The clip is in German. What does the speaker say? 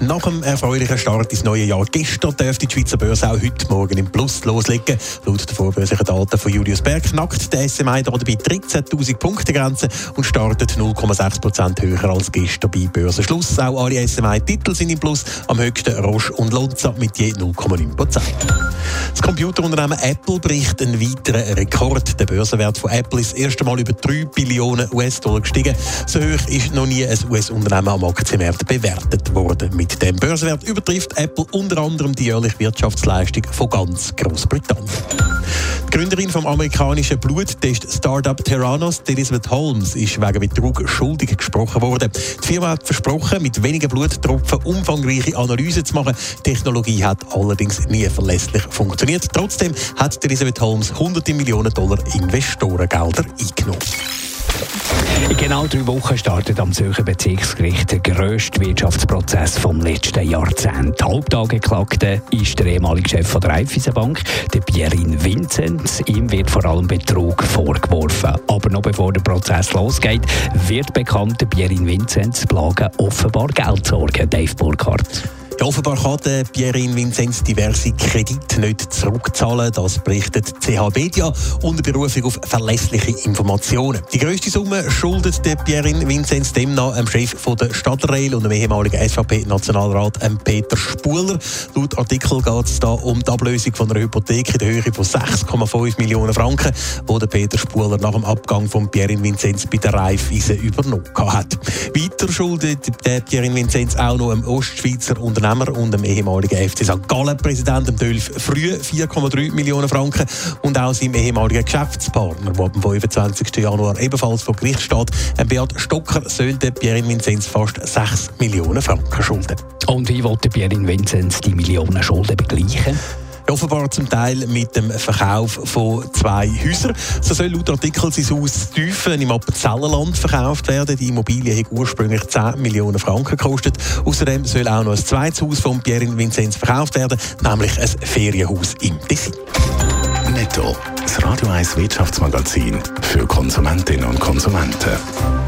Nach dem erfreulichen Start ins neue Jahr gestern dürfte die Schweizer Börse auch heute Morgen im Plus loslegen. Laut den vorbörslichen Daten von Julius Berg knackt der SMI dabei 13.000 Punkte Grenze und startet 0,6 Prozent höher als gestern bei Börsenschluss. Auch alle SMI-Titel sind im Plus, am höchsten Roche und Lonza mit je 0,9 Prozent. Das Computerunternehmen Apple bricht einen weiteren Rekord. Der Börsenwert von Apple ist das erste Mal über 3 Billionen US-Dollar gestiegen. So hoch ist noch nie ein US-Unternehmen am Aktienmarkt bewertet worden. Mit dem Börsenwert übertrifft Apple unter anderem die jährliche Wirtschaftsleistung von ganz Großbritannien. Die Gründerin vom amerikanischen Bluttest-Startup Terranos, Elizabeth Holmes, ist wegen Betrug schuldig gesprochen worden. Die Firma hat versprochen, mit wenigen Bluttropfen umfangreiche Analysen zu machen. Die Technologie hat allerdings nie verlässlich funktioniert. Trotzdem hat Elizabeth Holmes hunderte Millionen Dollar Investorengelder eingenommen. In genau drei Wochen startet am Zürcher Bezirksgericht der grösste Wirtschaftsprozess vom letzten Jahrzehnt. Hauptangeklagte ist der ehemalige Chef von der Raiffeisenbank, der Pierin Vincent. Ihm wird vor allem Betrug vorgeworfen. Aber noch bevor der Prozess losgeht, wird bekannt, der Pierin Vincent plagen offenbar Geldsorgen. Dave Burkhardt. Ja, offenbar kann der Pierin Vinzenz diverse Kredite nicht zurückzahlen. Das berichtet CH Media unter Berufung auf verlässliche Informationen. Die grösste Summe schuldet der Pierin Vinzenz demnach dem Chef von der Stadtrail und dem ehemaligen SVP-Nationalrat Peter Spuler. Laut Artikel geht es da um die Ablösung von einer Hypothek in der Höhe von 6,5 Millionen Franken, wo der Peter Spuler nach dem Abgang von Pierin Vinzenz bei der Raiffeisen übernommen hat. Weiter schuldet der Pierin Vinzenz auch noch einem Ostschweizer Unternehmen Unternehmer und dem ehemaligen FC St. Gallen-Präsident Dölf Früh 4,3 Millionen Franken und auch seinem ehemaligen Geschäftspartner, der am 25. Januar ebenfalls vor Gericht steht. Beat Stocker sollte Pierin Vinzenz fast 6 Millionen Franken schulden. Und wie wollte Pierin Vinzenz die Millionen Schulden begleichen? Offenbar zum Teil mit dem Verkauf von zwei Häusern. So soll laut Artikel sein Haus Tiefen im Appenzellerland verkauft werden. Die Immobilie hat ursprünglich 10 Millionen Franken gekostet. Außerdem soll auch noch ein zweites Haus von Pierre Vinzenz verkauft werden, nämlich ein Ferienhaus im Tessin. Netto, das Radio 1 Wirtschaftsmagazin für Konsumentinnen und Konsumenten.